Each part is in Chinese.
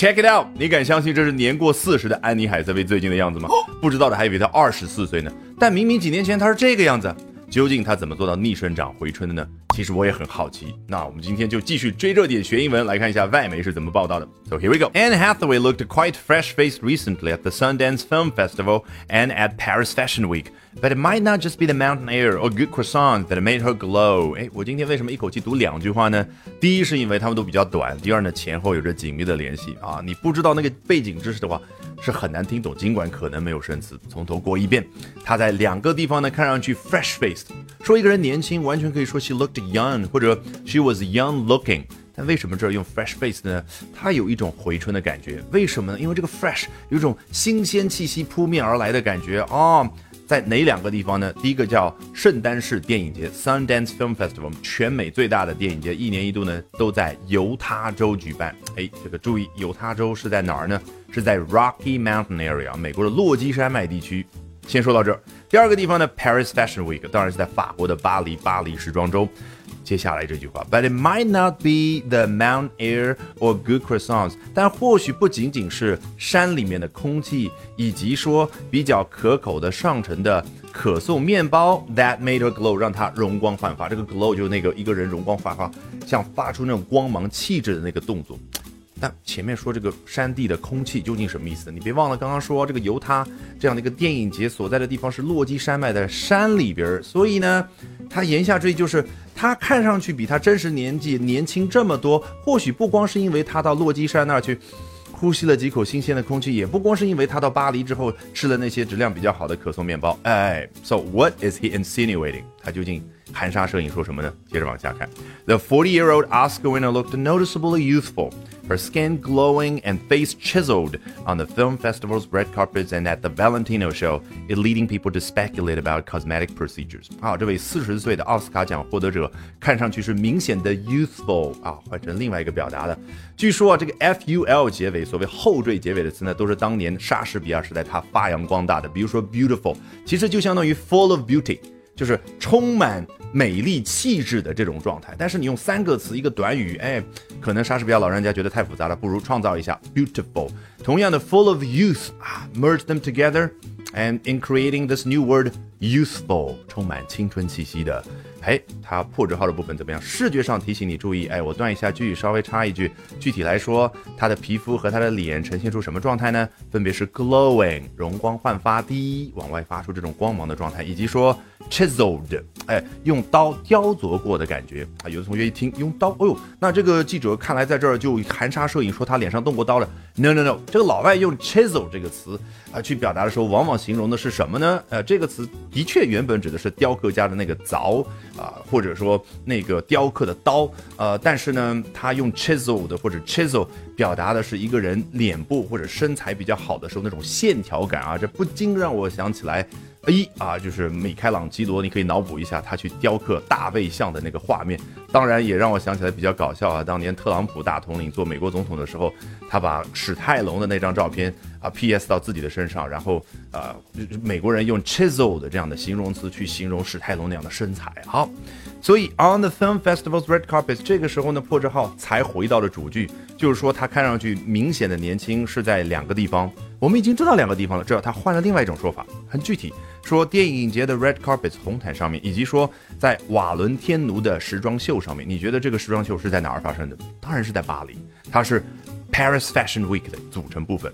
Check it out！你敢相信这是年过四十的安妮海瑟薇最近的样子吗？不知道的还以为她二十四岁呢，但明明几年前她是这个样子。究竟她怎么做到逆生长回春的呢？其实我也很好奇。那我们今天就继续追热点学英文，来看一下外媒是怎么报道的。So here we go. Anne Hathaway looked quite fresh-faced recently at the Sundance Film Festival and at Paris Fashion Week. But it might not just be the mountain air or good croissants that made her glow。哎，我今天为什么一口气读两句话呢？第一是因为它们都比较短，第二呢前后有着紧密的联系啊。你不知道那个背景知识的话，是很难听懂。尽管可能没有生词，从头过一遍。他在两个地方呢看上去 fresh faced，说一个人年轻，完全可以说 she looked young 或者 she was young looking。但为什么这儿用 fresh-faced 呢？它有一种回春的感觉。为什么呢？因为这个 fresh 有一种新鲜气息扑面而来的感觉啊。在哪两个地方呢？第一个叫圣丹市电影节 （Sundance Film Festival），全美最大的电影节，一年一度呢都在犹他州举办。哎，这个注意，犹他州是在哪儿呢？是在 Rocky Mountain area，美国的落基山脉地区。先说到这儿。第二个地方呢，Paris Fashion Week，当然是在法国的巴黎，巴黎时装周。接下来这句话，But it might not be the mountain air or good croissants，但或许不仅仅是山里面的空气，以及说比较可口的上乘的可颂面包，that made her glow，让她容光焕发。这个 glow 就是那个一个人容光焕发，像发出那种光芒气质的那个动作。但前面说这个山地的空气究竟什么意思？你别忘了刚刚说这个犹他这样的一个电影节所在的地方是落基山脉的山里边儿，所以呢，他言下之意就是他看上去比他真实年纪年轻这么多。或许不光是因为他到落基山那儿去呼吸了几口新鲜的空气，也不光是因为他到巴黎之后吃了那些质量比较好的可颂面包。哎，So what is he insinuating？他究竟含沙射影说什么呢？接着往下看，The forty-year-old Oscar winner looked noticeably youthful. her skin glowing and face chiseled on the film festival's red carpets and at the Valentino show, it leading people to speculate about cosmetic procedures. 啊，这位四十岁的奥斯卡奖获得者看上去是明显的 youthful 啊，换成另外一个表达了。据说啊，这个 ful 结尾，所谓后缀结尾的词呢，都是当年莎士比亚时代他发扬光大的。比如说 beautiful，其实就相当于 full of beauty。 就是充满美丽气质的这种状态，但是你用三个词一个短语，哎，可能莎士比亚老人家觉得太复杂了，不如创造一下 beautiful。同样的，full of youth 啊，merge them together And in creating this new word youthful，充满青春气息的。哎，它破折号的部分怎么样？视觉上提醒你注意。哎，我断一下句，稍微插一句。具体来说，他的皮肤和他的脸呈现出什么状态呢？分别是 glowing，容光焕发，第一，往外发出这种光芒的状态，以及说 chiseled，哎，用刀雕琢过的感觉。啊，有的同学一听用刀，哦呦，那这个记者看来在这儿就含沙射影说他脸上动过刀了。No no no，这个老外用 chisel 这个词啊去表达的时候，往往形容的是什么呢？呃，这个词的确原本指的是雕刻家的那个凿。啊，或者说那个雕刻的刀，呃，但是呢，他用 chisel 的或者 chisel 表达的是一个人脸部或者身材比较好的时候那种线条感啊，这不禁让我想起来。一啊，就是米开朗基罗，你可以脑补一下他去雕刻大卫像的那个画面。当然，也让我想起来比较搞笑啊，当年特朗普大统领做美国总统的时候，他把史泰龙的那张照片啊 PS 到自己的身上，然后啊，美国人用 chisel 的这样的形容词去形容史泰龙那样的身材。好，所以 on the film festival's red carpet，这个时候呢，破折号才回到了主句，就是说他看上去明显的年轻是在两个地方。我们已经知道两个地方了，这他换了另外一种说法，很具体，说电影节的 red carpet 红毯上面，以及说在瓦伦天奴的时装秀上面。你觉得这个时装秀是在哪儿发生的？当然是在巴黎，它是 Paris Fashion Week 的组成部分。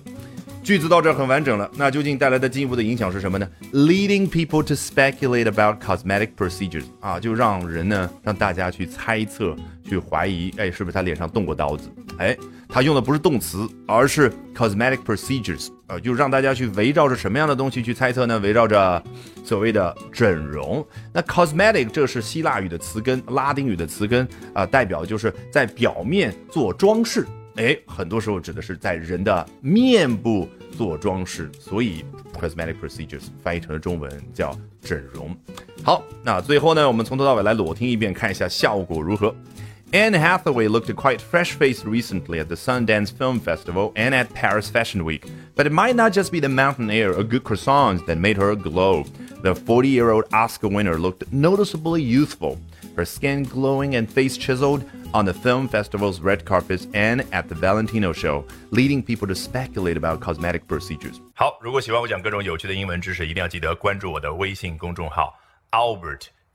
句子到这很完整了，那究竟带来的进一步的影响是什么呢？Leading people to speculate about cosmetic procedures 啊，就让人呢，让大家去猜测、去怀疑，哎，是不是他脸上动过刀子？哎，他用的不是动词，而是 cosmetic procedures，呃，就让大家去围绕着什么样的东西去猜测呢？围绕着所谓的整容。那 cosmetic 这是希腊语的词根，拉丁语的词根啊，代表就是在表面做装饰。哎，很多时候指的是在人的面部做装饰，所以 cosmetic procedures 翻译成了中文叫整容。好，那最后呢，我们从头到尾来裸听一遍，看一下效果如何。Anne Hathaway looked quite fresh-faced recently at the Sundance Film Festival and at Paris Fashion Week, but it might not just be the mountain air or good croissants that made her glow. The 40-year-old Oscar winner looked noticeably youthful. her skin glowing and face chiseled on the film festival's red carpets and at the Valentino show, leading people to speculate about cosmetic procedures. 好，如果喜欢我讲各种有趣的英文知识，一定要记得关注我的微信公众号 Albert。